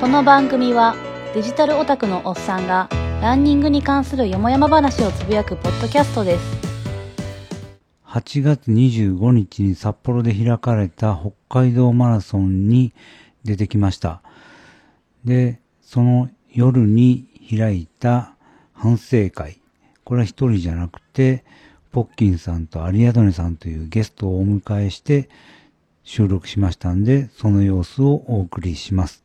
この番組はデジタルオタクのおっさんがランニングに関するよもやま話をつぶやくポッドキャストです8月25日に札幌で開かれた北海道マラソンに出てきました。で、その夜に開いた反省会。これは一人じゃなくて、ポッキンさんとアリアドネさんというゲストをお迎えして収録しましたんで、その様子をお送りします。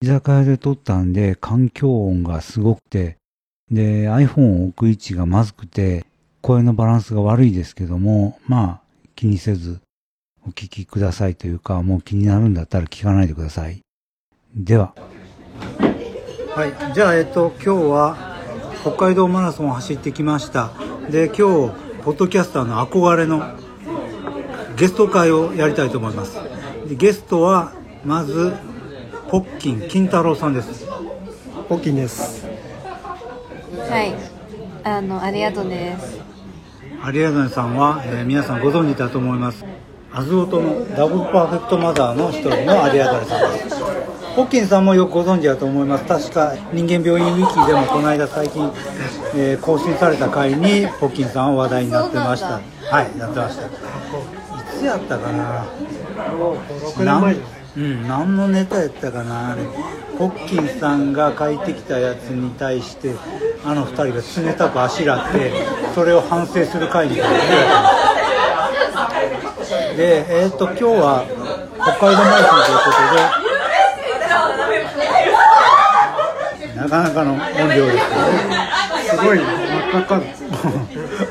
居酒屋で撮ったんで環境音がすごくて、で、iPhone を置く位置がまずくて、声のバランスが悪いですけども、まあ、気にせずお聞きくださいというか、もう気になるんだったら聞かないでください。では。はい。じゃあ、えっと、今日は北海道マラソンを走ってきました。で、今日、ポッドキャスターの憧れのゲスト会をやりたいと思います。でゲストは、まず、ポッキン金太郎さんです。ポッキンです。はい、あのありがとうです。アリアドネさんは、えー皆さんご存知だと思います。アズオトのダブルパーフェクトマザーの一人のアリアドネさんです。ホッキンさんもよくご存知だと思います。確か人間病院ウィキでもこの間最近、えー更新された回にホッキンさんは話題になってました。はいやってました。いつやったかな？もう6年前じゃないうん、何のネタやったかな？あれポッキンさんが書いてきたやつに対してあの二人が冷たくあしらってそれを反省する会に開かれた。でえっ、と今日は北海道マラソンということでなかなかの音量ですね。すごい真っ赤っか。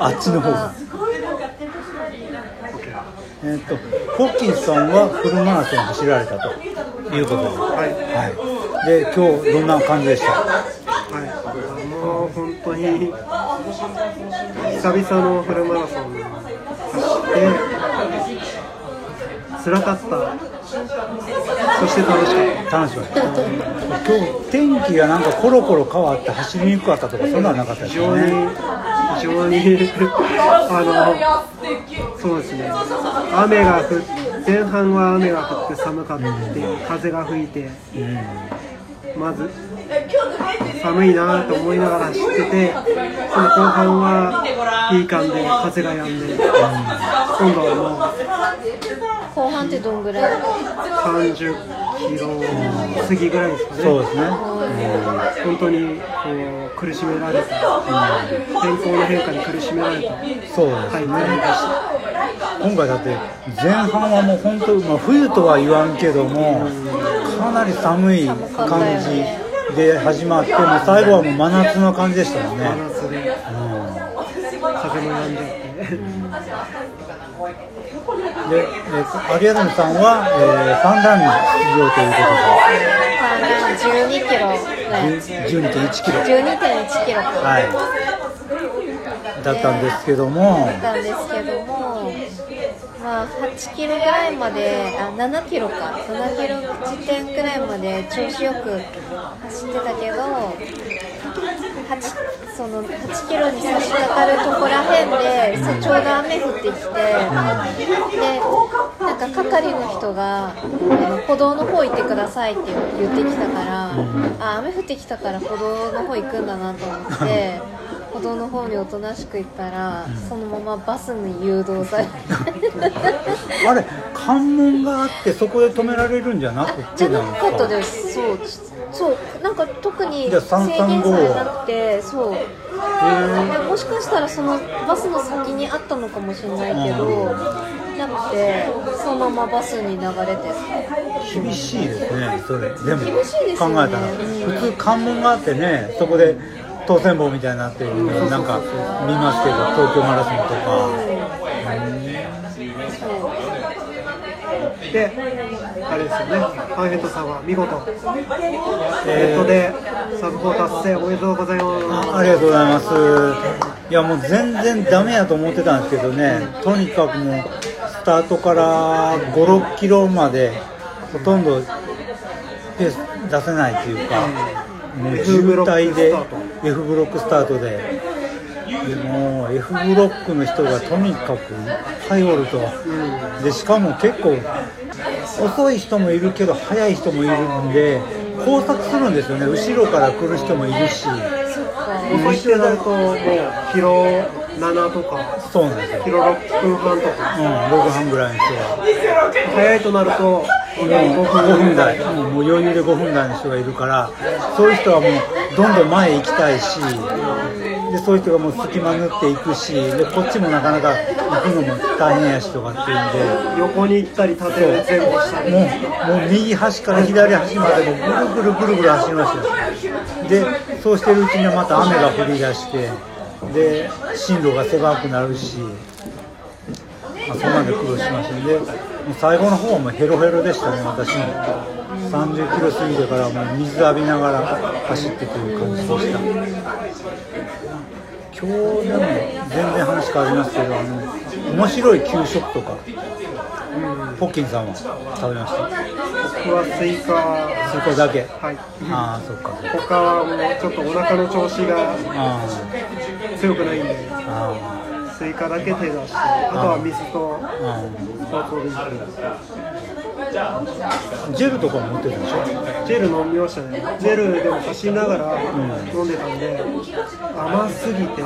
あっちの方がえっ、とポッキンさんはフルマラソンを走られたということではい。はい、で今日どんな感じでした？はい。もう本当に久々のフルマラソン走って辛かった。そして楽しかっ楽しかった今日天気がなんかコロコロ変わって走りにくかったとかそんなのなかったた。です非常によね非常にあのそうですね。雨が降っ前半は雨が降って寒かったって風が吹いて。まず寒いなと思いながら走っててその後半はいい感じで風が止んで、今度は後半ってどんぐらい？もう30キロ過ぎぐらいですかね。そうですね。本当にこう苦しめられた、天候の変化に苦しめられた。そうですはいね大変でした今回だって前半はもう本当、まあ、冬とは言わんけどもかなり寒い感じで始まってもう最後はもう真夏の感じでしたもんね、真夏で風も止んじゃっえーと、アリアドネさんは、えー、ファンランに出場というこ12キロぐらい。とで12.1キロ12.1キロ。か。はい、だったんですけども、だったんですけども、まあ8キロぐらいまで、あ7キロか、7キロ時点ぐらいまで調子よく走ってたけど、8その8キロに差し掛かるとこらへんで、ちょうど雨降ってきて、で、なんか係の人が、歩道の方行ってくださいって言ってきたから、あ雨降ってきたから歩道の方行くんだなと思って。歩道の方におとなしく行ったら、そのままバスに誘導されて。あれ関門があってそこで止められるんじゃなくじゃなかったです。そうそうなんか特に制あ335限されなくてそう。でもしかしたらそのバスの先にあったのかもしれないけどなくてそのままバスに流れて。厳しいですねそれ。でも厳しいですよね。考えたら、普通関門があってねそこで当選棒みたいになってるのなんか見ますけど東京マラソンとか。であれですよね。パーフェクトさんは見事。ネえー。ットでサブ4達成おめでとうございます。あありがとうございます。いやもう全然ダメやと思ってたんですけどね。とにかくもうスタートから56キロまでほとんどペース出せないっていうかもう渋滞で F ブロックスタートで。でもう F ブロックの人がとにかくいっぱいおると、でしかも結構遅い人もいるけど速い人もいるんで交錯するんですよね。後ろから来る人もいるし。遅いってなるともうキロ7とか。そうなんですよ、キロ6分半とか。うん、6半ぐらいの人は早いとなるともう5 5分分台、うんもう余裕で5分台の人がいるからそういう人はもうどんどん前へ行きたいしでそういう人がもう隙間縫っていくしでこっちもなかなか行くのも大変やしとかっていうんで。横に行ったり縦に前後したり。もうもう右端から左端までもうぐるぐるぐるぐる走りました。よでそうしてるうちにはまた雨が降り出してで進路が狭くなるし、まあ、そんなんで苦労しましたね。で最後の方はもうヘロヘロでしたね私も。30キロ過ぎてからもう水浴びながら走ってという感じでした。今日でも全然話変わりますけどあの面白い給食とかポッキンさんは食べました？僕はスイカ。そこだけ。はい。ああそっか他はもうちょっとお腹の調子があ強くないんで。スイカだけ手出してあとは水とあスポーツドリンクあジェルとかも持ってるでしょ？ジェル飲みましたね。ジェルでも走りながら飲んでたんで甘すぎて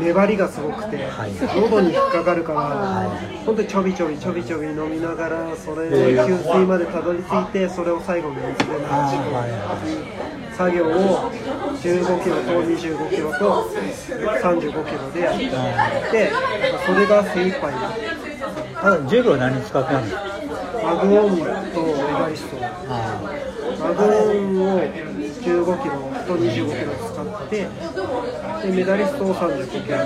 粘りがすごくてはい。喉に引っかかるから本当にちょびちょびちょびちょび飲みながらそれで給水までたどり着いてそれを最後に水で流して作業を15キロと25キロと35キロでやってそれが精一杯いただジェルは何使ってんのマグオンとメダリストマグオンを15キロと25キロ使ってでメダリストを35キロ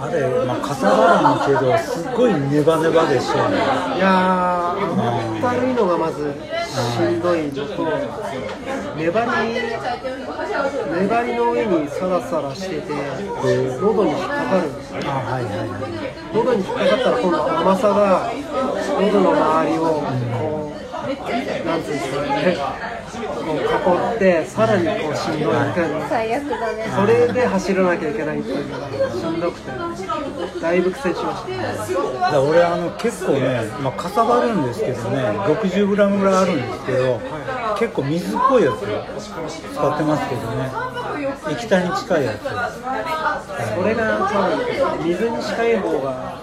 あれ、まあ、かさばらんけどすっごいネバネバでしょいやー甘ったるいのがまずしんどいのと粘り粘りの上にサラサラしてて喉に引っかかるんですよ。あはいはいはい。喉に引っかかったら今度甘さが喉の周りをこうなんていうんですかねこう囲ってさらにこうしんどいみたいな最悪だね。それで走らなきゃいけないっていうのがしんどくてだいぶ苦戦しました。だから俺あの結構ね、まあ、かさばるんですけどね 60g ぐらいあるんですけど結構水っぽいやつ使ってますけどね。液体に近いやつそれが多分水に近い方が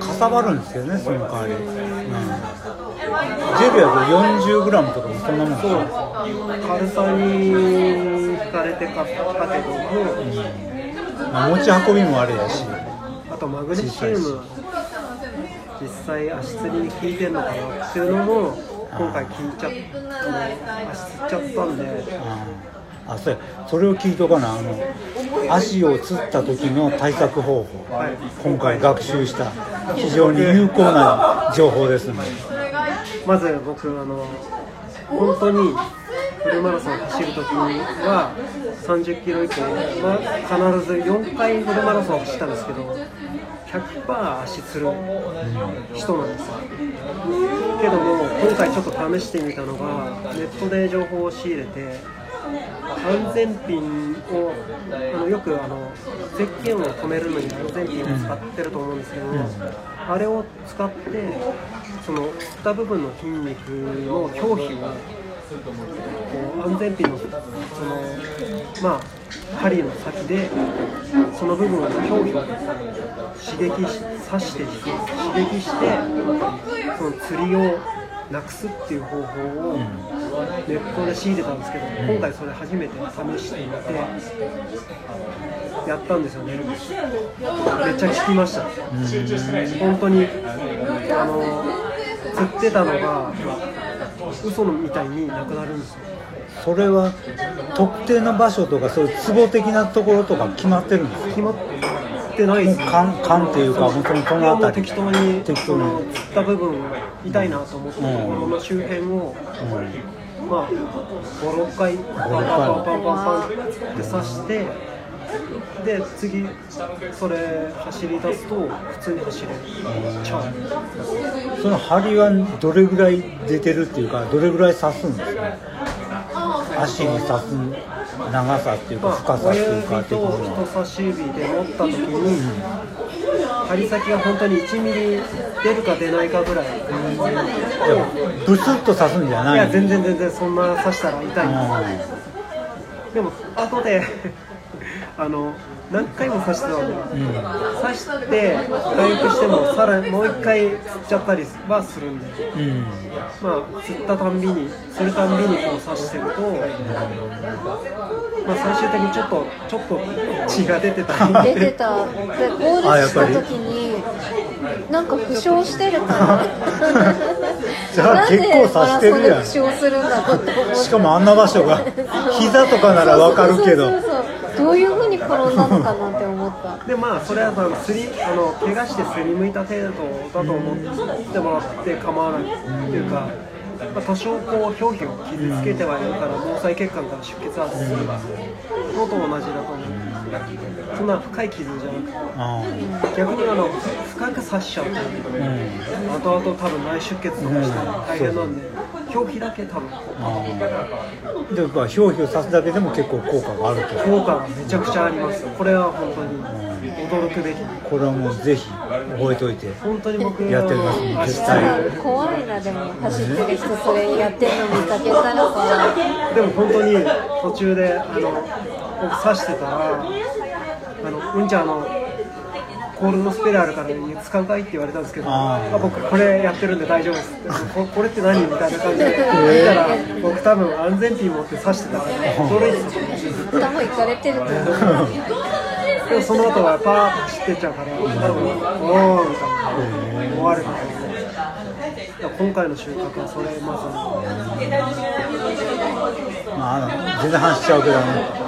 かさばるんですけどねその代わり、うん、ジェルやと 40g とかもそんなもんですよ軽さに惹かれて買ったけどもまあ持ち運びもあれやしあとマグネシウム実際足つりに効いてんのかなっていうのも今回聞いちゃあの足つっちゃったんであそうや。それを聞いとかな。あの足をつった時の対策方法、はい。今回学習した。非常に有効な情報ですねまず僕あの本当にフルマラソン走るときは30キロ以降は必ず4回フルマラソン走ったんですけど100%足つる人なんですよ。けども今回ちょっと試してみたのがネットで情報を仕入れて安全ピンをあのよくあのゼッケンを止めるのに安全ピンを使ってると思うんですけど、あれを使ってその振った部分の筋肉の表皮をこう安全ピンのそのまあ針の先でその部分の表皮を刺激し刺して刺激してその釣りをなくすっていう方法をネットで仕入れたんですけど今回それ初めて試してみてやったんですよね。めっちゃ効きました。本当にあの釣ってたのが嘘のみたいになくなるんですよ。それは特定の場所とかそういうツボ的なところとか決まってるんですか？決まってないですもう勘勘っていうかもうそのそいやもうのあたり適当に適当に。釣った部分痛いなと思ったところの周辺を、まあ56回。パンパンパンパンパンパンって刺してで次それ走り出すと普通に走れる。ちゃうその針はどれぐらい出てるっていうかどれぐらい刺すんですか？足に刺す長さっていうかまあ深さっていうか的にと人は差し指で持った時に針先が本当に1ミリ出るか出ないかぐらい。ブスッと刺すんじゃないいや全然全然そんな刺したら痛いんあです。でも後であの何回も刺してたんで、刺して回復してもさらにもう一回釣っちゃったりはするんで。ーうんまあ釣ったたんびに釣るたんびにこう刺してると、まあ、最終的にちょっとちょっと血が出てたり。出てた。でゴールした時になんか負傷してるからじゃあなんで結構刺してるやん。マラソンで負傷するんだろうって思ってしかもあんな場所が膝とかならわかるけど。そうそうそうどういう風に転んだのかなって思った。でまあそれはあのすりあの怪我してすりむいた程度だと思ってもらって構わないっていうか、まあ、多少こう表皮を傷つけてはいるから毛細血管から出血はするのと同じだと思うそんな深い傷じゃなくてあ逆にあの深く刺しちゃうとーうん。後々多分内出血とかしたら大変なんで表皮だけ多分あーでやっぱ表皮を刺すだけでも結構効果があると。効果がめちゃくちゃありますこれは本当に驚くべき。これはもうぜひ覚えておいて。本当に僕やってみます絶対。怖いなでも走ってる人それやってんの見かけたらさでも本当に途中であの僕刺してたらあのうんちゃんあのコールのスペルあるから使うかいって言われたんですけどあ僕これやってるんで大丈夫です。ってここれって何みたいな感じで 見たら僕多分安全ピン持って刺してたから驚いてた頭いかれてると思うでもその後はパーッと走ってっちゃうから多分おーみたいな思われてたけどいや今回の収穫はそれままあ、全然話しちゃうけど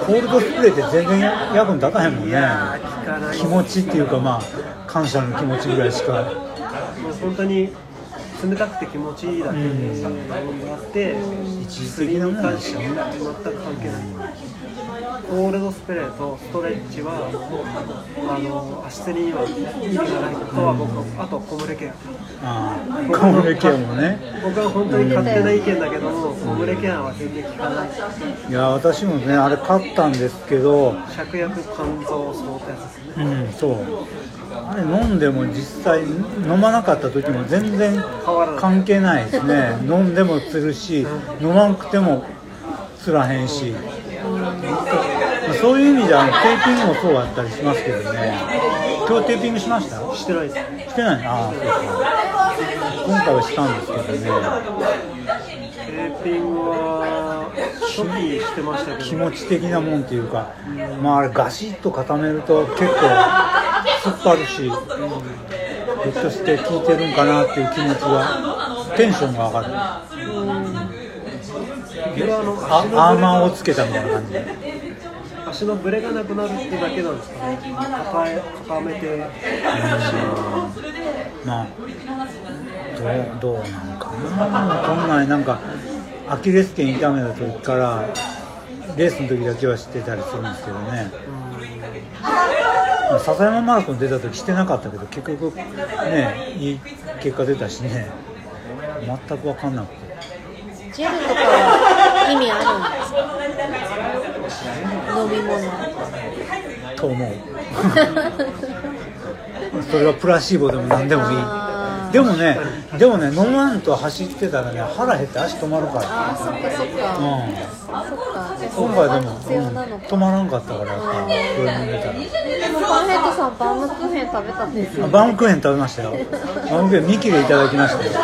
コールドスプレーって全然役に立たへんもんね。気持ちっていうかまあ感謝の気持ちぐらいしか。もう本当に冷たくて気持ちいいだけでものがあって一時的なもん関しては全く関係ないコールドスプレーとストレッチはあの足つりには意味がないことは僕あと小群ケアああカモレケアもね。僕は本当に勝手な意見だけども小群ケアは全然効かない。いや私もねあれ買ったんですけど芍薬肝臓層ってやつですねうんそう。あれ飲んでも実際飲まなかった時も全然関係ないですね。飲んでもつるし飲まなくてもつらへんしそういう意味ではあのテーピングもそうだったりしますけどね。今日テーピングしました？してないです。してない？ああそうそう今回はしたんですけどね。テーピングは初期してましたけど。気持ち的なもんっていうか。まああれガシッと固めると結構突っ張るし、ひょっとして効いてるんかなっていう気持ちがテンションが上がる。僕はあのあ足のアーマーをブつけたみたいな感じで。レ足のブレがなくなるってだけなんですかね。固え固めてまあどうどうなんかな。こんなんなんかアキレス腱痛めた時からレースの時だけは知ってたりするんですけどね。笹山マラソン出た時してなかったけど結局ねいい結果出たしね。全く分かんなくて。ジェルとかは意味あるんですか？飲み物。と思う。それはプラシーボでも何でもいあいでもねでもね飲まんと走ってたらね腹減って足止まるから。あーそっかそっか、うん。そっか。じゃあ今回でも、必要なのうんか、止まらんかったからやっぱこれ飲んでたら。でもパンヘッドさんバームクーヘン食べたんですよ。あバームクーヘン食べましたよ。バームクーヘン2切れいただきましたよ。す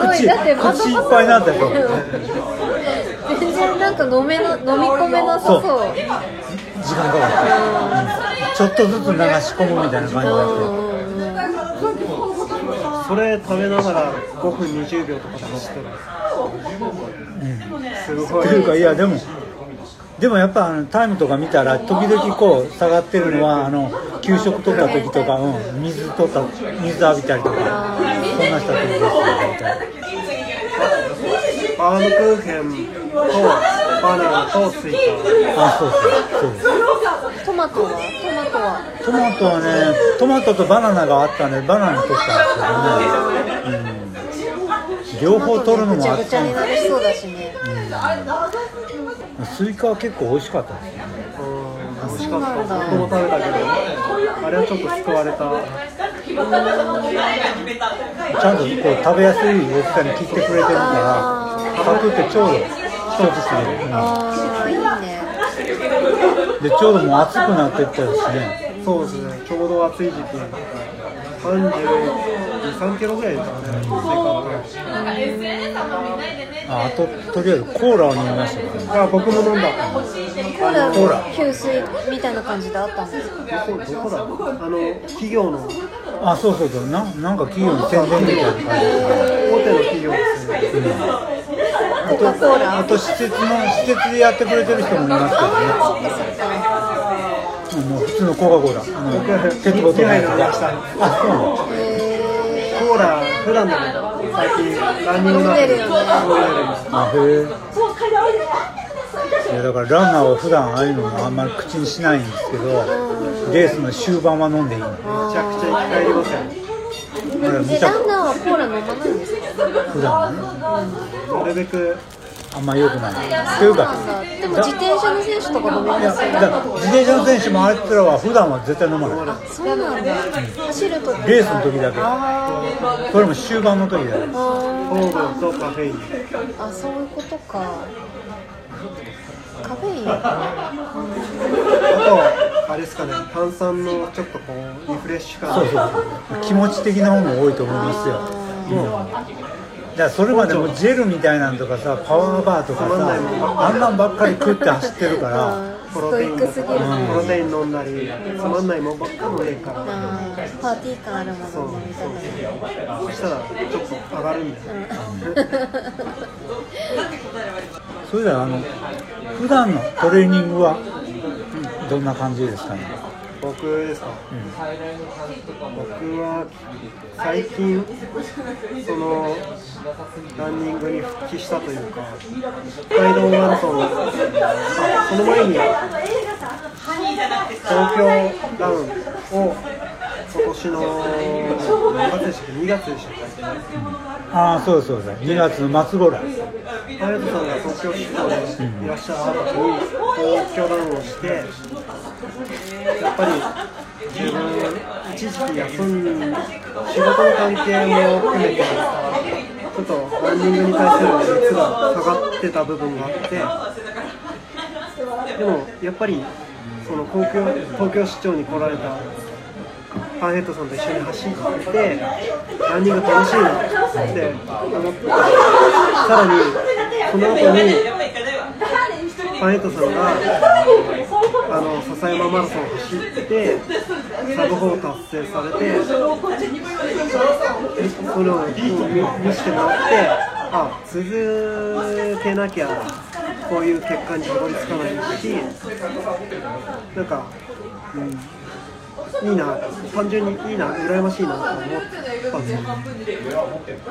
ごい。口だって口いっぱいになったよ全然なんか飲めな飲み込めなさそう。そう。時間かかった、うんちょっとずつ流し込むみたいな感じだっうんうんうん。それ食べながら5分20秒とかで走ってる。すごいてというかいやでもでもやっぱあのタイムとか見たら時々こう下がってるのはあの給食取った時とか、うん、水取った水浴びたりとかそんなした時ですバームクーヘンとバナナとスイカあそうそうそうトマトはトマトはトマトはねトマトとバナナがあったん。でバナナ取ったん。ですけどね、うん、両方取るのぐちゃぐちゃもあったになりそうだしねスイカは結構美味しかったですね美味しかった僕も食べたけどあれはちょっと救われたちゃん。とこう食べやすい大きさに切ってくれてるからサクってちょうど一つする、うんああいいね。でちょうどもう暑くなってったしね。そうですね。ちょうど暑い時期。32、3キロぐらいですかね。生ああととりあえずコーラを飲みましたけどね。活あ僕も飲んだ。コーラコーラ。給水みたいな感じであったんですか？どこどこだ？あの企業の。あそうそうそう。ななんか企業の宣伝みたいな感じで。大手の企業ですねコカ・コーラあと施設の施設でやってくれてる人もいますけどねもう普通のコカ・コーラ僕ペットボトルのやつがあそうなのコーラ普段だけど最近ランニングの後に飲んでるよねあへえいやだからランナーは普段ああいうのもあんまり口にしないんですけどレースの終盤は飲んでいいのめちゃくちゃ生き返りますよねえだからむちゃランナーはコーラ飲まないんですか？普段はねなるべくあんま良くない。っていうかなんだでも自転車の選手とか飲みいやますよだから自転車の選手もあいつらは普段は絶対飲まない。そうなんだ。走るとレースの時だけ。あそれも終盤の時だけ。ー。あ糖分とカフェインーあそういうことかカフェイン。あとあれですかね炭酸のちょっとこうリフレッシュ感。そうそう気持ち的なものも多いと思いますよ。だからそれまでもジェルみたいなのとかさパワーバーとかさあんなんばっかり食って走ってるからストイックすぎる。プロテイン飲んだりつまんないもんばっか飲んでるから。パーティー感あるもそうの飲みたいな。そしたらちょっと上がるんでそれではあの普段のトレーニングはどんな感じですかね？僕ですか、僕は最近そのランニングに復帰したというか北海道マラソンあその前に東京ランを今年の何月でしたっけ？2月でしたっけ？ああそうそうそう2月の末頃隼人さんが東京出張でいらっしゃった時に東京ランをしてやっぱり自分一時期休ん仕事の関係も含めてちょっとランニングに対する熱が下がってた部分があってでもやっぱりその東京東京出張に来られたパンヘッドさんと一緒に走ってランニング楽しいなって思ってさらにその後にパンヘッドさんがあの笹山マラソンを走ってサブ4達成されてそれを見見せてもらってあ続けなきゃこういう結果にたどり着かないしなんか、うん、いいな単純にいいな羨ましいなと思ったんですよ。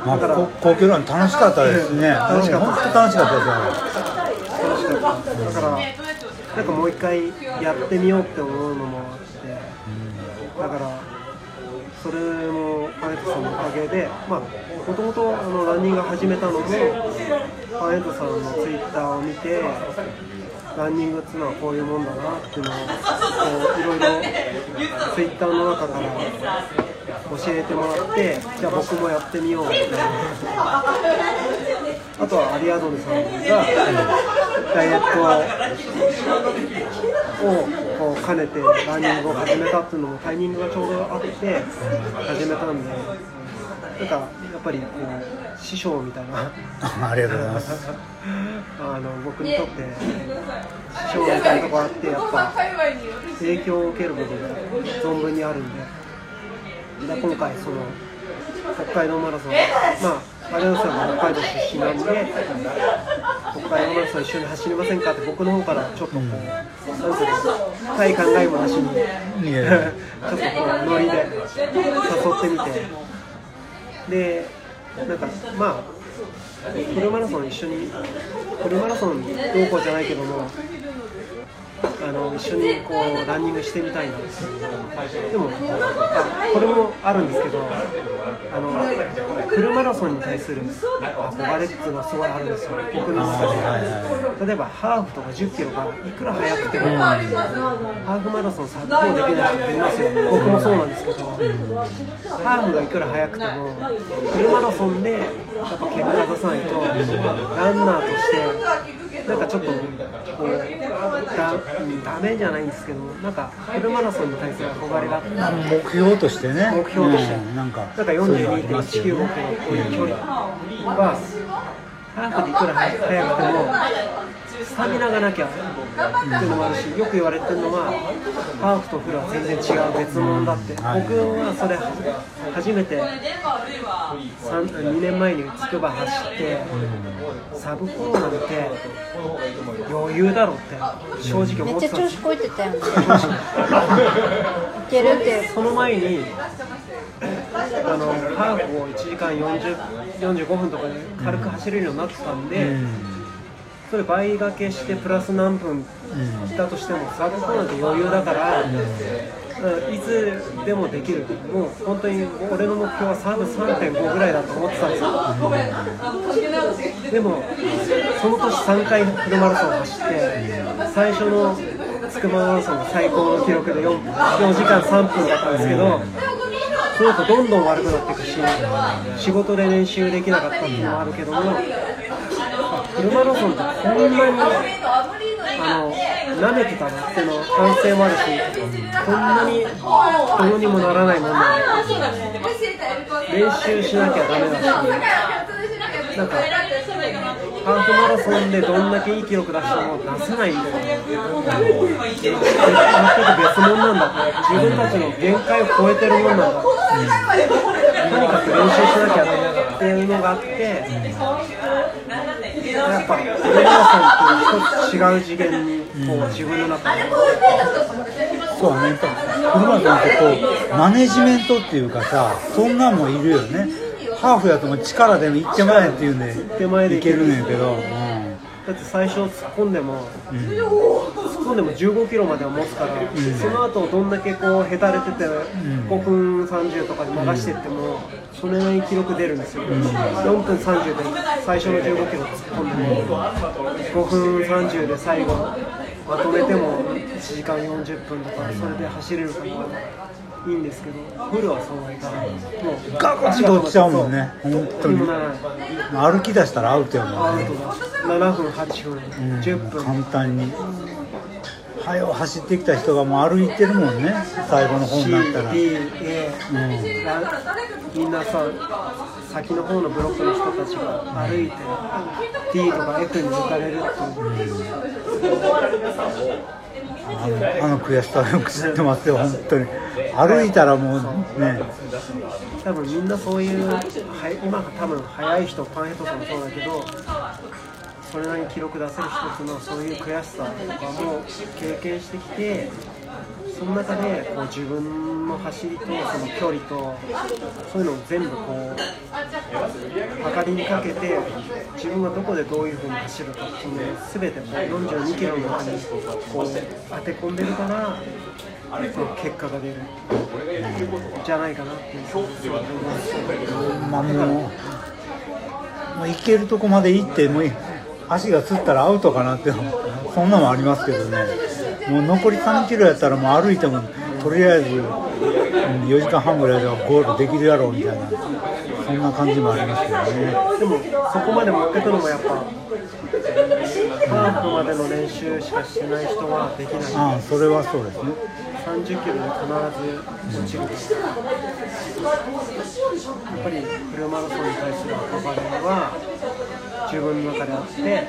まあこ皇居ラン楽しかったですね。楽しかった。本当楽しかった楽しかった。だからなんかもう一回やってみようって思うのもあって。だからそれもパンエットさんのおかげでまあもともとランニング始めたのもパンエットさんのツイッターを見てランニングっていうのはこういうもんだなっていうのをいろいろツイッターの中から教えてもらってじゃあ僕もやってみようみたいな。あとはアリアドネさんがダイエットを兼ねてランニングを始めたっていうのもタイミングがちょうどあって始めたんでなんかやっぱりこう師匠みたいな。ありがとうございます。あの僕にとって師匠みたいなとこあってやっぱ影響を受ける部分が存分にあるんでで今回その北海道マラソンまあ有吉さんが北海道出身なんで北海道マラソン一緒に走りませんかって僕の方からちょっとこう、なんていうの深い考えもなしにちょっとこうノリで誘ってみてでなんかまあフルマラソン一緒にフルマラソンどうこうじゃないけどもあの一緒にこうランニングしてみたいなでもこれもあるんですけどあのフルマラソンに対する憧れっていうのはすごいあるんですよ僕の中で例えばハーフとか1 0キロがいくら速くても、ハーフマラソン殺到できない人もいますよ僕もそうなんですけど、ハーフがいくら速くてもフルマラソンでやっぱ結果出さないとランナーとしてなんかちょっとこうだダメじゃないんですけどなんかフルマラソンに対する憧れがあっ目標としてね。目標としてうん。なんかなんかそういうのありますよ42.195キロねっていう距離はハーフでいくら速くてもスタミナがなきゃっていうのもあるしよく言われてるのはハーフとフルは全然違う別物だって、はい。僕はそれ初めて2年前に筑波走って、サブ4なんて余裕だろって正直め思ってたんですっちゃ調子こいてたよね。いけるってその前にあのハーフを1時間40 45分とかで軽く走れるようになってたんで、それ倍掛けしてプラス何分だとしてもサードコーナーで余裕だから、うん。いつでもできる。もう本当に俺の目標はサーブ3.5ぐらいだと思ってたんですよ、でもその年3回フルマラソンを走って最初の筑波マラソンの最高の記録で 4, 4時間3分だったんですけど、その後どんどん悪くなっていくし仕事で練習できなかったっていうのもあるけどもフルマラソンってこんなにあの舐めてたなっていうの反省もあるしこんなにどうにもならないもんなんだ練習しなきゃダメだしなんかハーフマラソンでどんだけいい記録出しても出せないんだよ全く別物なんだ自分たちの限界を超えてるもんなんだとにかく練習しなきゃダメだっていうのがあってやっぱ上村さんと一つ違う次元にこう自分の中でそうねやっぱフルマラソンってこうマネジメントっていうかさそんなんもいるよね。ハーフやとも力でもいってまえっていうんで手前でいけるねんけど、うんだって最初突っ込んでも、突っ込んでも15キロまでは持つから、その後どんだけこうへたれてて、5分30とかで流していっても、それなりに記録出るんですよ、4分30で最初の15キロ突っ込んでも、5分30で最後まとめても1時間40分とかそれで走れるからいいんですけどフルはそうはいかないもうガと落ちちゃうもんね。本当に。どうにもならない歩き出したらアウトやもんね。アウトだ7分8分、うん10分。簡単に早う走ってきた人がもう歩いてるもんね。最後の方になったら。C、D、A、ラみん。なさ先の方のブロックの人たちが歩いて D とか F に抜かれるっていうあのあの悔しさをよく知ってますよ本当に。歩いたらもうね。多分みんなそういうは今多分速い人パンヘッドさんもそうだけどそれなりに記録出せる人っていうのそういう悔しさとかも経験してきてその中でこう自分の走りとその距離とそういうのを全部こう測りにかけて自分がどこでどういうふうに走るかっていうのを全てこう42キロの中にこう当て込んでるからその結果が出るじゃないかなっていううに思います。まあもうもう行けるとこまで行ってもう足がつったらアウトかなってそんなのもありますけどね。もう残り3キロやったらもう歩いてもとりあえずうん4時間半ぐらいではゴールできるやろうみたいなそんな感じもありますけどね。でもそこまで持ってくのもやっぱハーフまでの練習しかしてない人はできない。ああそれはそうですね。30キロで必ず落ちる。やっぱりフルマラソンに対する憧れは自分の中であって、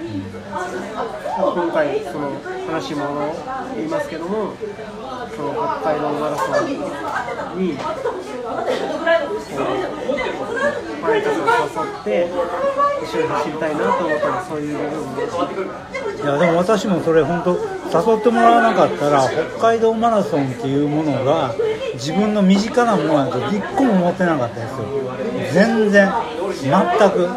今回その話も言いますけどもその北海道マラソンにこう前田さん誘って一緒に走りたいなと思ったのはそういう部分でいやでも私もそれ本当誘ってもらわなかったら北海道マラソンっていうものが自分の身近なものなんて一個も持ってなかったですよ。全然。全く。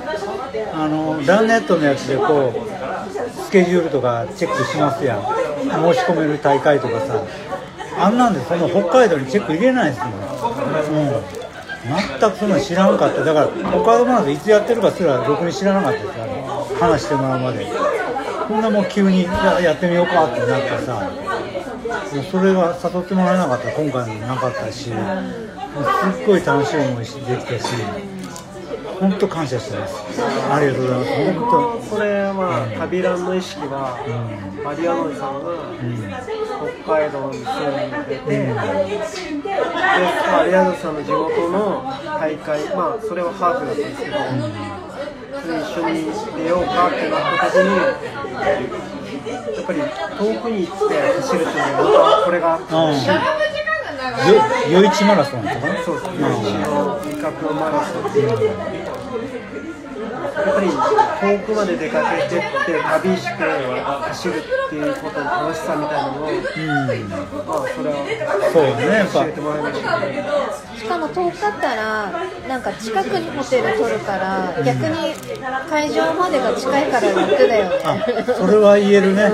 あのランネットのやつでこうスケジュールとかチェックしますやん。申し込める大会とかさ。あんなんでその北海道にチェック入れないですもん、うん、全くそんな知らんかった。だから北海道マラソンいつやってるかすらろくに知らなかったです。から話してもらうまで。こんなもう急にややってみようかってなってさ。それが誘ってもらえなかった今回もなかったしすっごい楽しい思いできたし。本当感謝してます。ありがとうございます。本これはまあ旅ランの意識は有リアノイさんが北海道に住ん。でて、で有アノイさんの地元の大会まあそれはハーフだったんですけど、それ一緒に出ようかってなった時にやっぱり遠くに行って走るっていうのはまたこれが楽しい、当よ余市マラソンとかね。そうですね、の味覚マラソンやっぱり遠くまで出かけてって旅して走るっていうことの楽しさみたいなのを、まあそれはそうね教えてもらいましたね。しかも遠かったらなんか近くにホテル取るから逆に会場までが近いから楽だよ。あそれは言えるね。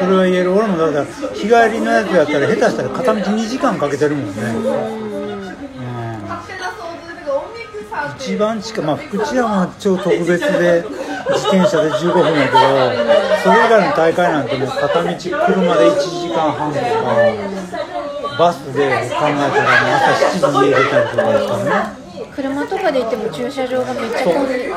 それは言える。俺もだから日帰りのやつやったら下手したら片道2時間かけてるもんね。一番近いまあ福知山は超特別で自転車で15分やけどそれ以外の大会なんてもう片道車で1時間半とかバスで考えたら朝7時に家出たりとかですからね。車とかで行っても駐車場がめっちゃそう混むし。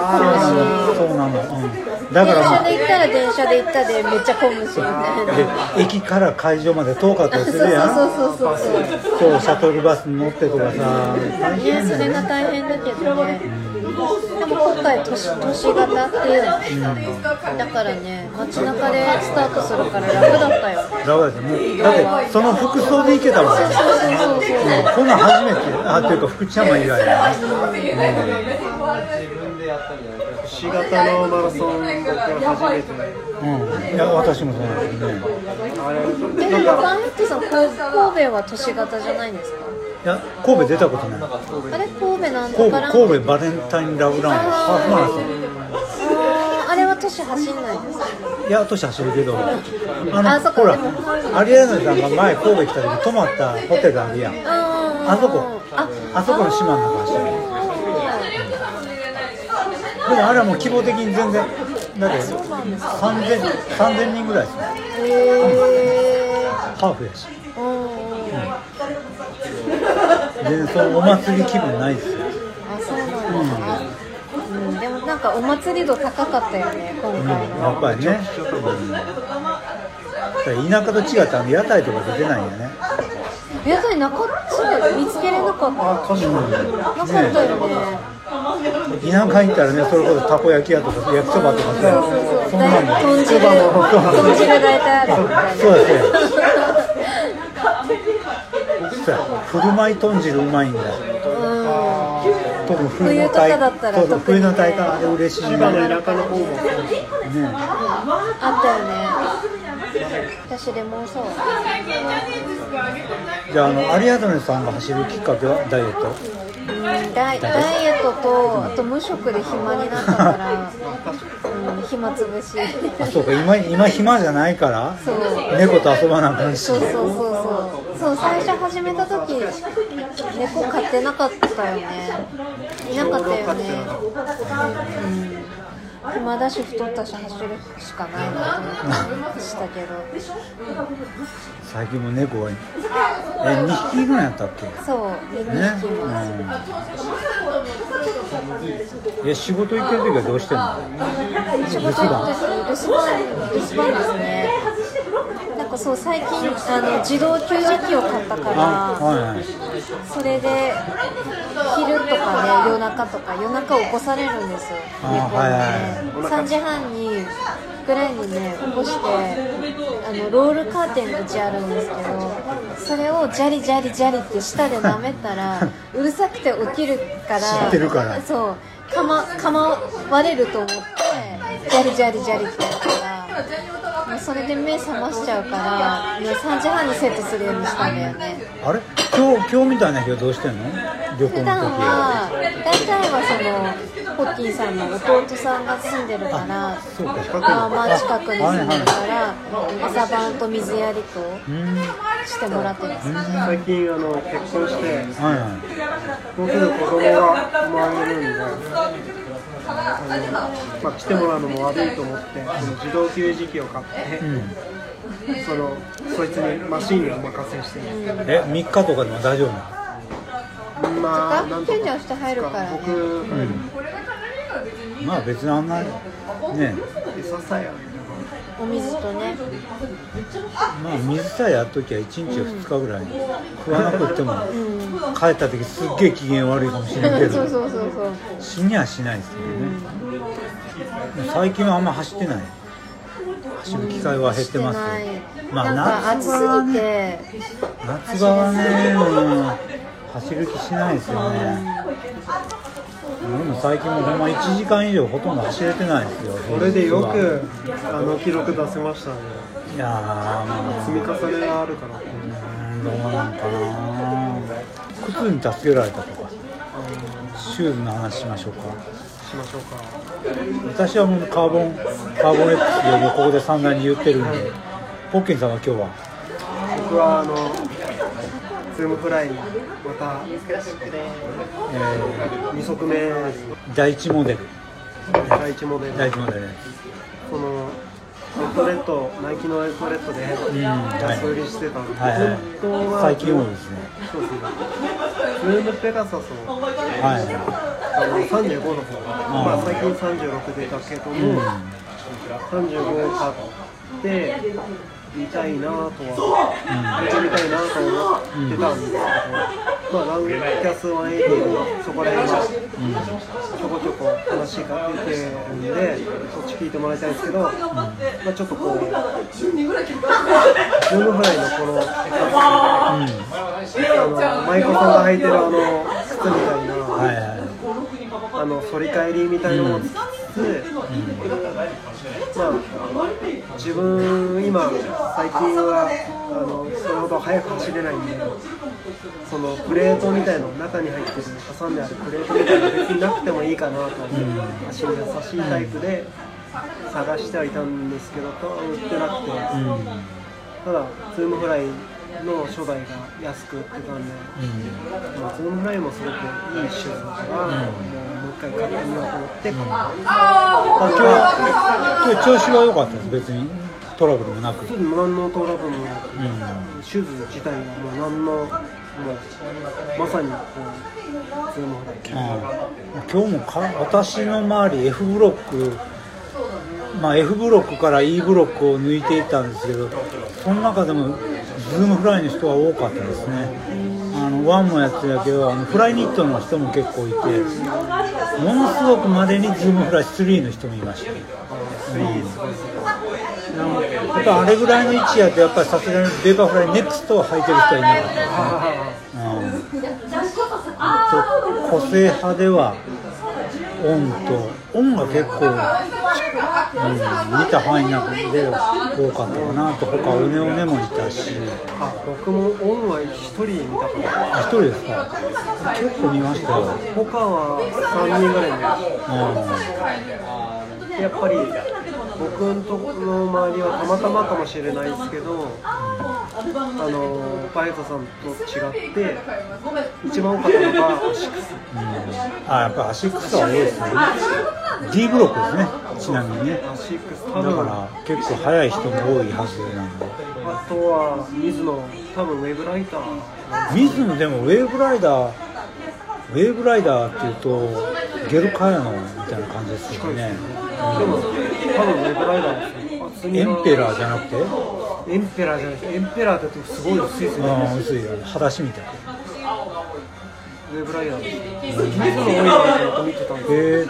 そうなのそうん、だ。か電車らもうで行ったら電車で行ったでめっちゃ混むし。みたいなで駅から会場まで遠かったりするやん。そうそうそうそうそうシャトルバスに乗ってとかさね。それが大変だけどね。でも今回都市都市型っていうの。だからね街中でスタートするから楽だったよ。楽だってもうだってその服装で行けたもんそうそうそうそうこんなん初めて。あっていうか福知山以外だね星型のマラソン僕は。初めてうん。いや私もそうなんですね。えでもバンヘッドさんこう神戸は都市型じゃないんですか？いや神戸出たことない。あれ神戸なんだ。神戸神戸バレンタインラブランハー。フマラソンあれは都市走んないんですか？いや年走るけどああそっか。ほら有アナさんが前神戸来た時泊まったホテルあるやん。ああそこ。ああそこの島の中走るでもあれはもう規模的に全然だって3000 3000人ぐらいですよへえハーフやしうんうん全然そのお祭り気分ないですよ。あそうなんですか、うん、でもなんかお祭り度高かったよね今回の、やっぱりね、うん、田舎と違ってあの屋台とか出てないよね。屋台なかった見つけれなかった。なかったよね。田舎行ったらねそれこそたこ焼き屋とか焼きそばとかさそうそうそう。そんなんだ豚汁豚汁大体あるみたいな。そうですよ振る舞い豚汁うまいんだ。特に冬の冬とかだったらそうそう特にね冬の大会あれ嬉しいね千葉の田舎の方もね。あったよね。私レモンサワーじゃああの有アドネさんが走るきっかけはダイエット？ダイエットとあと無職で暇になったから、うん、暇つぶし。あそうか今今暇じゃないからそう。猫と遊ばなあかんし。そうそうそうそう。そう最初始めた時猫飼ってなかったよね。いなかったよね。うん暇だし太ったし走るしかないなと思ってしたけど。最近も猫がえ2匹いるんやったっけ？そう2ね匹。も、うん。え仕事行ってる時はどうしてんの？仕事行ってて留守番ですねかそう最近あの自動給餌器を買ったかあらはいはい。それで昼とかね夜中とか夜中起こされるんですよ。あ猫はいはい。にね3時半にぐらいにね起こしてあのロールカーテンうちあるんですけどそれをジャリジャリジャリって舌で舐めたら うるさくて起きるから。そうかまかまわれると思ってジャリジャリジャリってやったらもうそれで目覚ましちゃうからもう3時半にセットするようにしたんだよね。あれ？今日今日みたいな日はどうしてんの？旅行普段の時は。大体はそのホッキーさんの弟さんが住んでるからそうか。近くあまあ近くに住んでるかはら朝晩と水やりとしてもらってます最近あの結婚してはいはもうすぐ子供が生まれるんでまあ、来てもらうのも悪いと思ってその自動給餌器を買っていうん。そのそいつにマシンにお任せしてえ3日とかでも大丈夫まあなんと検除して入るからね。僕、まあ別にあんなね。餌さえお水とね。まあ水さえやっときゃ1日や2日ぐらい食わなくってもうん。帰った時すっげえ機嫌悪いかもしれんけそうどそうそうそう。死にはしないですけどね最近はあんま走ってない。走る機会は減ってますまあ夏場はね。て夏場はね、うん走る気しないですよね。俺も最近もほんま1時間以上ほとんど走れてないですよ。これでよくあの記録出せましたね。いやーまあ積み重ねがあるから。うんどうなんかな。靴に助けられたとかシューズの話しましょうか。しましょうか。私はもうカーボンカーボン X でここで散々に言ってるんでポッケンさんは今日は？僕はあのズームフライまたえ2足目。ー、第1モデル。第1モデル。第1モデル。このアウトレットナイキのアウトレットで安売りしてたんで、はい。はい本当は最近多いですね。そうですね。ズームペガサスのはい。あの35の方。が、まあ、最近36出たけども、35を買って見たいなとは、見てみたいなと思ってたんですけど、まあ、ランキャス180のそこら辺がちょこちょこ話が出てるんで、そっち聞いてもらいたいんですけど、まあ、ちょっとこう、ズームフライのこの、あの舞妓さんが履いてるあの靴みたいな。はいはいあの反り返りみたいなのもつつつ、まあ自分今最近はあのそれほど速く走れないんでそのプレートみたいの中に入ってる挟んであるプレートみたいなの別になくてもいいかなと思って、足に優しいタイプで探してはいたんですけどと売ってなくて、ただズームフライの初代が安く売ってたんで。まあ、ズームフライもすごくいいシューズだから、回買ってみようと思って買った今日今日調子は良かったです別に。トラブルもなく、ちょっと何のトラブルもなく、うんシューズ自体はもう何のもうまさにこうズームフライ今日もか私の周り F ブロックまあ F ブロックから E ブロックを抜いていったんですけどその中でもズームフライの人は多かったですね。あのワンもやってたけどあのフライニットの人も結構いてものすごくまでにズームフライ3の人もいました。うん。やっぱあれぐらいの位置やとやっぱりさすがにベーパーフライネクストを履いてる人はいなかったですね。うん。個性派ではオンとオンが結構、うん、見た範囲の中で多かったかなと他オネオネもいたし。あ僕もオンは一人見たからあ一人ですか？結構見ましたよ、他は3人ぐらい見ましうたやっぱり僕のとこの周りはたまたまかもしれないですけどあのバイトさんと違って一番多かったのがアシックス。ん。あやっぱアシックスは多いですね。D ブロックですね。ちなみにね。アシックスだから結構速い人も多いはずなんで。あとは水野多分ウェブライター水野でもウェーブライダーウェーブライダーっていうとゲルカヤノみたいな感じですよね多分ウェブライダーですエンペラーじゃなくてエンペラーじゃないですエンペラーだとすごい薄いですよあねあ薄い。あの裸足みたい。ウェブライダーです。水野多いなと思って見てたんですへえ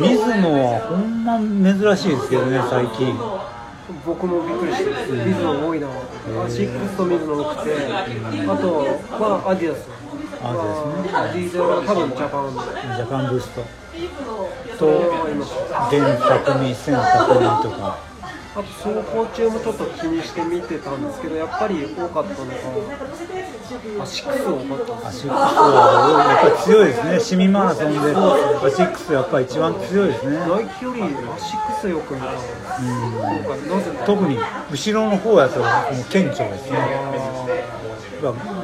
水野はほんま珍しいですけどね最近。僕もびっくりして水野多いな。アシックスと水野多くて。あとはアディダス。アディダスね。アディダス多分ジャパン。ジャパンブーストと思いました原作に千作にとかあと走行中もちょっと気にして見てたんですけどやっぱり多かったのがアシックス多かったアシックスはやっぱり強いですね。市民マラソンで。アシックスやっぱり一番強いですね。ナイキよりアシックスよく見た特に後ろの方やともう顕著ですね。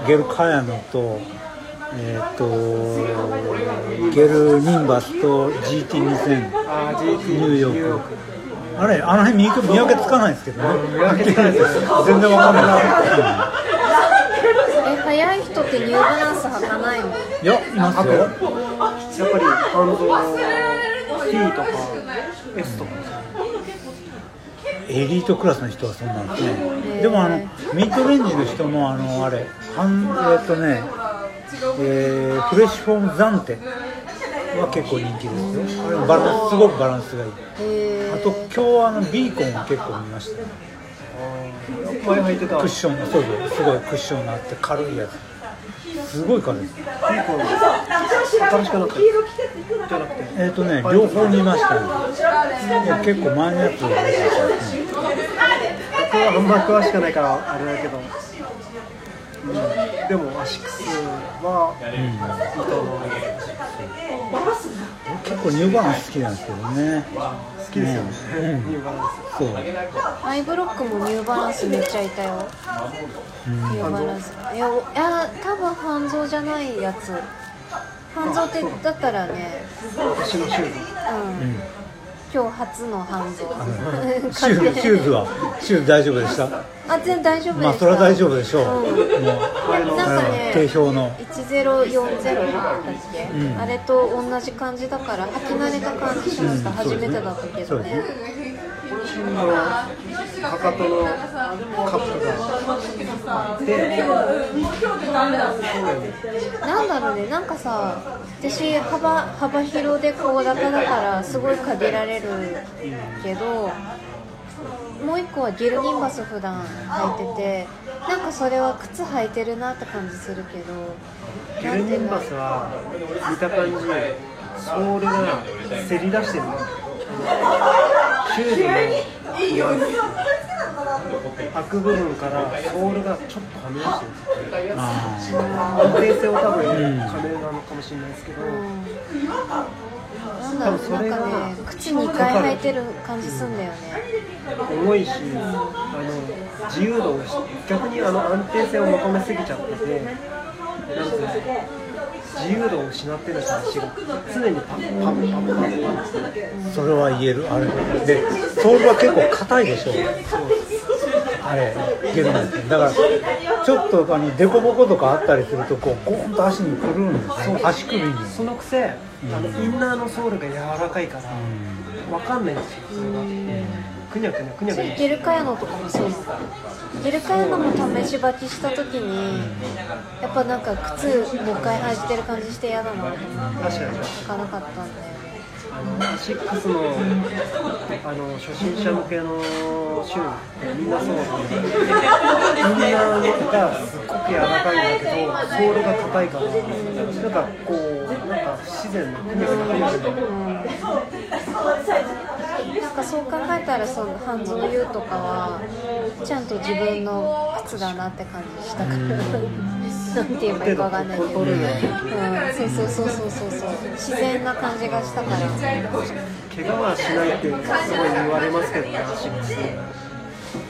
ゲルカヤノとえっ、とゲルニンバスと GT2000 あー GT ニューヨーク。あれあの辺見見分けつかないですけどね。全然わかんない。え速い人ってニューバランス履かないの？いやいますよ。やっぱりハンド T とか S とか。エリートクラスの人はそんなんですね。ーでもあのミッドレンジの人もあのあれはんえっ、とね、えーフレッシュフォーム暫定は結構人気ですよ。あれもバランスすごくバランスがいい。へあと今日はあのビーコンも結構見ましたね。前履いてた。クッションそうそうすごいクッションがあって軽いやつ。すごい軽い。ですピーコン新しくなった。じゃなくてえっ、とね両方見ましたね。いや結構前のやつが良かったですね僕はあんま詳しくないからあれだけど、うん、でもアシックスはいいと思う結構ニューバランス好きなん。ですけどね好きですよね、うん。ニューバランスそうアイブロックもニューバランスめっちゃいたよニューバランスいやいや多分半蔵じゃないやつ半蔵ってだったらね私のシューズうん、今日初の半蔵シューズシューズはシューズ大丈夫でした？あ全然大丈夫でした。まあそれは大丈夫でしょう、うん。もうなんかね定評の1040だっけ、うん。あれと同じ感じだから履き慣れた感じしました、うん。初めてだったけどねそうですねこのかかとのカップがあってなんだろうねなんかさ私幅幅広で小型だからすごい限られるけどもう一個はゲルニンバス普段履いててなんかそれは靴履いてるなって感じするけどゲルニンバスは見た感じソールがせり出してるシュー。ズの開く部分からソールがちょっとはみ出してるんですよあ安定性は多分ん金なのかもしれないですけど、なんだろうなんかね靴2回履いてる感じすんだよね重いしあの自由度をし逆にあの安定性を求めすぎちゃっててなんていうの自由度を失ってるんですよ足が常にパッパッパッパッパッあそれは言えるあれ。でソールは結構硬いでしょあれゲルなんて。だからちょっとあの凸凹とかあったりするとこうゴーンと足にくるんですよ足首に。そのくせあのインナーのソールが柔らかいから分かんないんですよそれが。くにゃくにゃくにゃくにゃ。ゲルカヤノとかもそうなのゲルカヤノも試し履きした時にやっぱなんか靴もう一回履いてる感じして嫌だな。と思って確かに履かなかったんだよねアシックスのあの初心者向けのシューズみんなそうでインナーがすっごく柔らかいんだけどソールが硬いからなんかこうなんか不自然なくにゃくにゃくにゃくにゃなん。かそう考えたらその半蔵優とかはちゃんと自分の靴だなって感じしたから。なんて言えばいいかわかんないけど、うん、そうそうそうそうそう。そう自然な感じがしたから。怪我はしないってすごい言われますけどねアシックス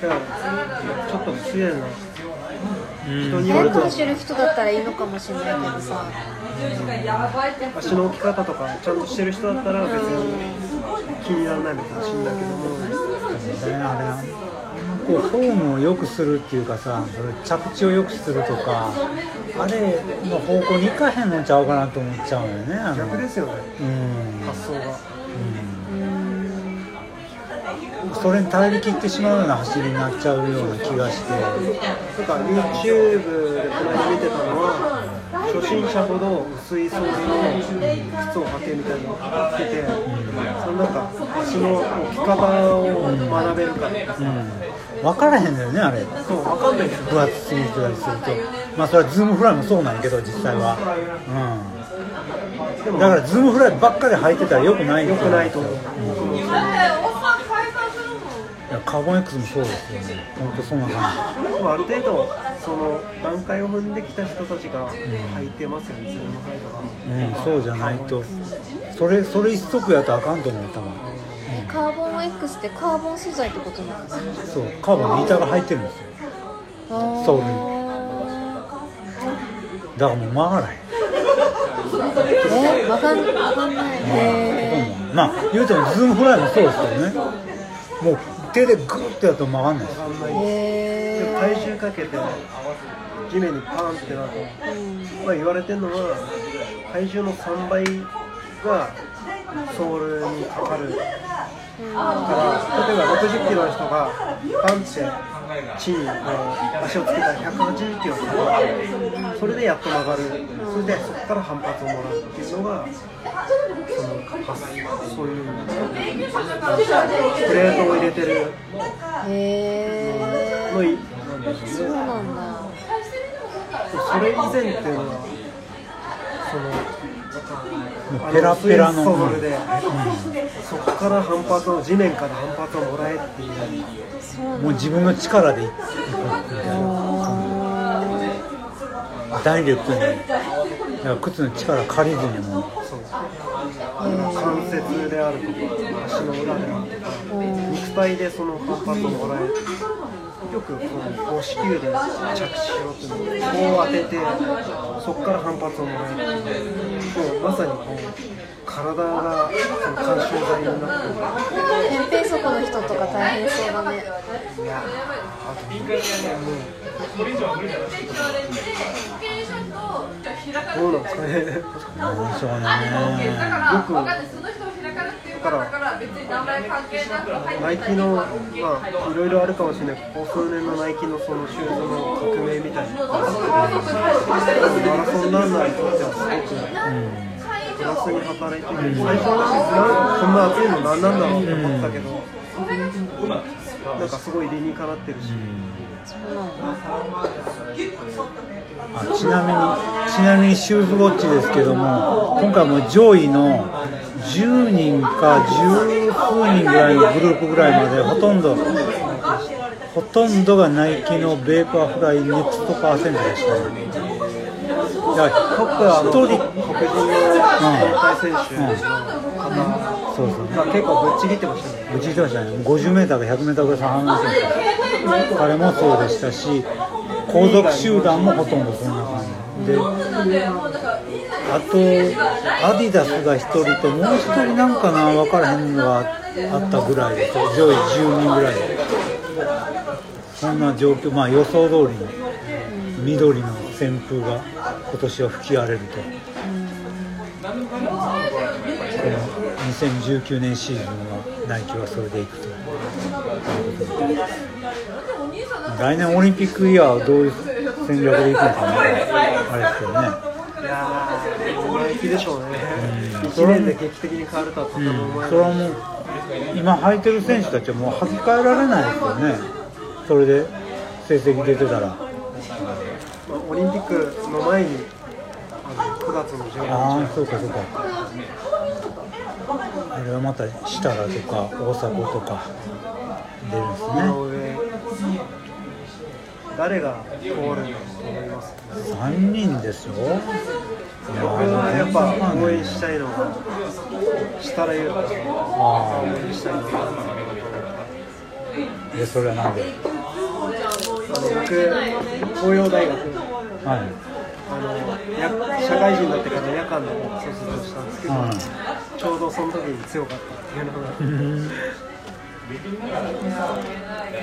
だからちょっと不自然な。人によると速く走る人だったら。いいのかもしれないけどさ足の置き方とかちゃん。としてる人だったら別に気にならないのかもしれないけど。もねあれこうフォームを良くするっていうかさそれ着地を良くするとかあれの方向に行かへんのちゃうかなと思っちゃうのよねあの。逆ですよね。うん。発想がそれに頼り切ってしまうような走りになっちゃうような気がして。なんか YouTube でこの間見てたのは初心者ほど薄いソールの靴を履けみたいなのが言ってて、そのなんか足の置き方を学べるから、うん。分からへんのよねあれ。そう分かんないですよ。分厚すぎたりするとまあそれはズームフライもそうなんやけど実際は。うん。だからズームフライばっかり履いてたらよくないよ。良くないと思う、いやカーボン X もそうですよね本当そんな感まあ、ある程度その段階を踏んできた人たちが履いてますよね、うん、そうじゃないとそれそれ一足やとあかんと思う多分えカーボン X ってカーボン素材ってことなんですかそうカーボンの板が入ってるんですよソールにだからもう曲がらへんえわかんわかんないへうんまあ言うてもズームフライもそうですけどねもう手でグーってやると曲がんないです。あんまりえへ体重かけて地面にパーンってなると、まあ、言われてるのは体重の3倍がソールにかかるから例えば60キロの人がパンって地にこう足をつけたら180キロかかるそれでやっと曲がるそれでそこから反発をもらうっていうのがその発そういうプレートを入れてるのいなんでしそうなんだそれ以前っていうのはそのペラペラのソールで、そこから反発を地面から反発をもらえっていうもう自分の力でいいくみたいなダイレクトにだから靴の力借りずにもう。そう関節であるとか足の裏であるとか肉体でその反発をもらえるよくこのこう子宮で着地しろっていうのをこう当ててそこから反発をもらえる。もうまさにこう体がその干渉剤になってる。扁平足の人とか大変そうだね。いやあともうどうなんですかねそうねよくだからナイキのまあいろいろあるかもしれない。ここ数年のナイキのそのシューズの革命みたいな。マラソンランナーにとってはすごくプラスに働いてる最初はなんこんな暑いの何なんだろうって思ってたけどなんかすごい理にかなってるしあちなみにちなみにシューズウォッチですけども今回も上位の10人か十数人ぐらいのグループぐらいまでほとんどほとんどがナイキのベーパーフライネクストパーセントでした。ねいやトップは一人黒人の大会選手。の方そうそう。が結構ぶっちぎってましたね。うち言ってましたね。50m か 100m ぐらい差離れてる彼もそうでしたし後続集団もほとんどそんな感じで。あとアディダスが1人ともう1人なんかな分からへんのがあったぐらいで上位10人ぐらい。でそんな状況まあ予想通りの緑の旋風が今年は吹き荒れると。この2019年シーズンはナイキはそれでいくと。いうことで来年オリンピックイヤーはどういう戦略でいくのかなあれですけどねいやーナイキでしょうねうん。1年で劇的に変わるとはとても思えないそれはもう今履いてる選手たちはもう履き替えられないですよねそれで成績出てたらまあオリンピックの前にあの9月の15ああそうかそうかあれはまた設楽とか大迫とか出るん。ですね誰が通るんだと思います？3人ですよ。いや僕はやっぱ応援したいのは設楽優太応援したいのはそれはなんで？僕東洋大学。はい。あのや社会人になってから夜間の卒業したんですけど、うんちょうどその時に強かったっていうのが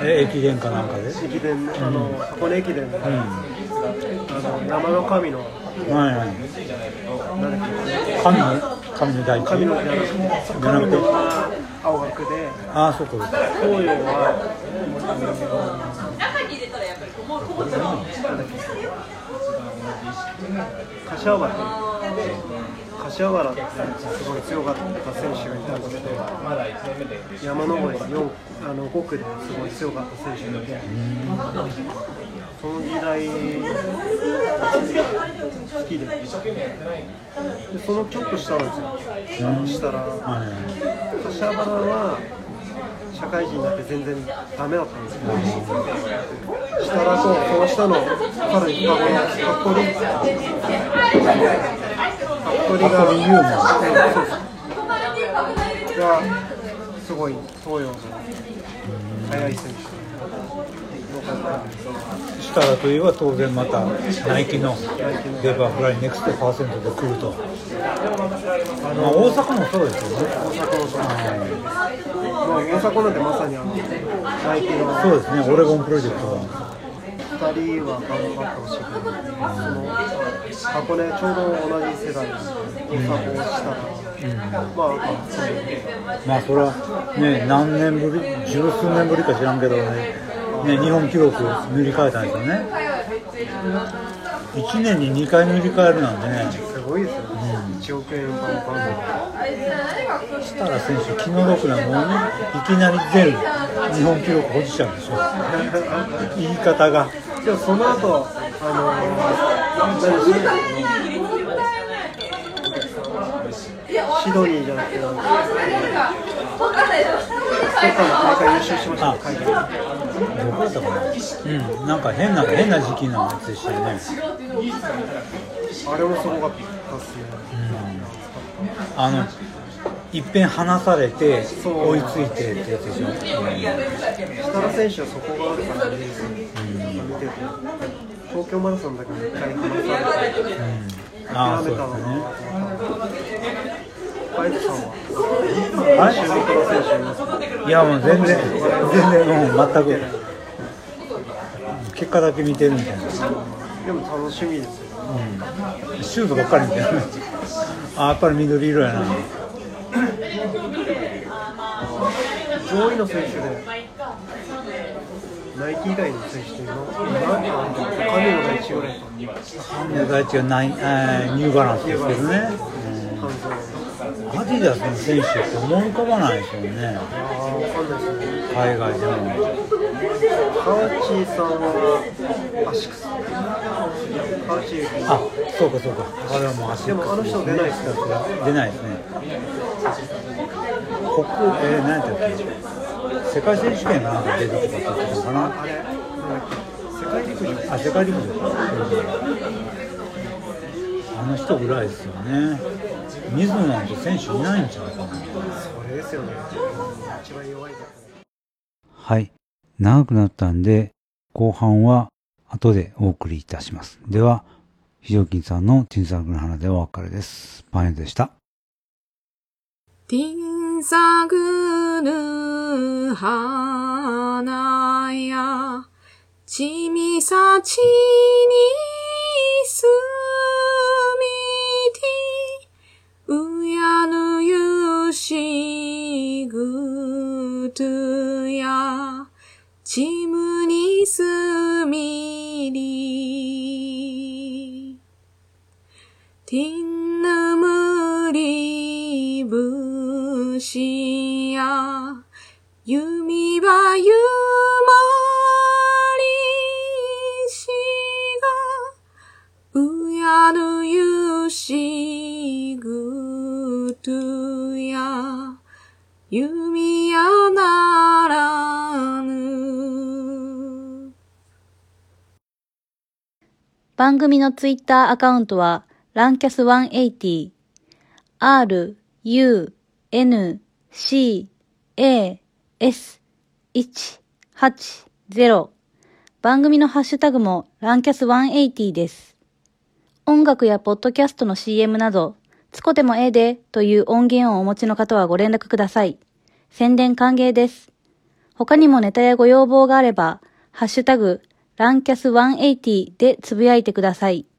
え駅伝かなんかで？駅伝あの箱根駅伝。で、うん。あの山の神の。はいはい。なんだっけ？神の神の大地？神のじゃなくて？じゃな神くてのは青学で。ああそうかそうか。東洋は。なんだっけ？柏原柏原ってすごい強かった選手がいたんですけど山登り4あの5区ですごい強かった選手がいてその時代好きででそのちょっと下なんですよしたら柏原は社会人になって全然ダメだったんですけどしたらとその下のさらに双子の服部服部が服部勇馬ええそうですがすごい東洋の速い選手よかったです設楽といえば当然またナイキのベーパーフライネクストパーセントで来ると、まあ、大阪もそうですよね。大阪のそうまあ大阪なんてまさにあのナイキのそうですねオレゴンプロジェクトは人は頑張ってほしいけど、その箱根ちょうど同じ世代大阪をしたら、まあ、まあ、それはね何年ぶり十数年ぶりか知らんけどねね日本記録塗り替えたんですよね。1年に2回塗り替えるなんてね。すごいですよね、1億円パンパン設楽選手気の毒なもんねいきなり全日本記録保持者でしょ言い方が。でもその後あの何でしたっけシドニーじゃなくて、の大会優勝しましたね、海外どこだったかなうんなんか変な変な時期のやつでしたよね。あれもすごかったですね。あのいっぺん離されて追いついてってやつでしょ、設楽選手はそこがあるからね、見てて、東京マラソンだけに一回離されて、ああそう諦めたのね。バイクさん。は、はいやもう全然全然もう全く。結果だけ見てるみたいな。でも楽しみですよ。シュートばっかりみたいなあやっぱり緑色やな上位の選手で、ナイキ以外の選手っていうのは、何かあるの第一ぐらいか、第一はない、えーニューバランスですけどね、アディダスの選手って思い浮かばないですよね。海外でも。カーチーさんはアシックス。カーチ。ーあそうかそうか。あれはもう足でもあの人出ないですよ出ないですね国えー、何やったっけ世界選手権がなんか出てきたって言ってたのかな世界陸上。あ世界陸上あの人ぐらいですよね水野なんて選手いないんちゃうかなそれですよね。一番弱い。はい。長くなったんで、後半は後でお送りいたします。では、非常勤さんのチンサークの花でお別れです。パンエでした。ティンサグヌ花や、ちみさちにすみて、うやぬゆしぐとや、ちむにすみり。ティンヌムリブシや、弓はゆまりしが、うやぬゆしぐとや、弓やならぬ。番組のツイッターアカウントは、ランキャス180、r, u, n, c, a, s, 180番組のハッシュタグもランキャス180です。音楽やポッドキャストの CM など、つこでもええでという音源をお持ちの方はご連絡ください。宣伝歓迎です。他にもネタやご要望があれば、ハッシュタグ、ランキャス180でつぶやいてください。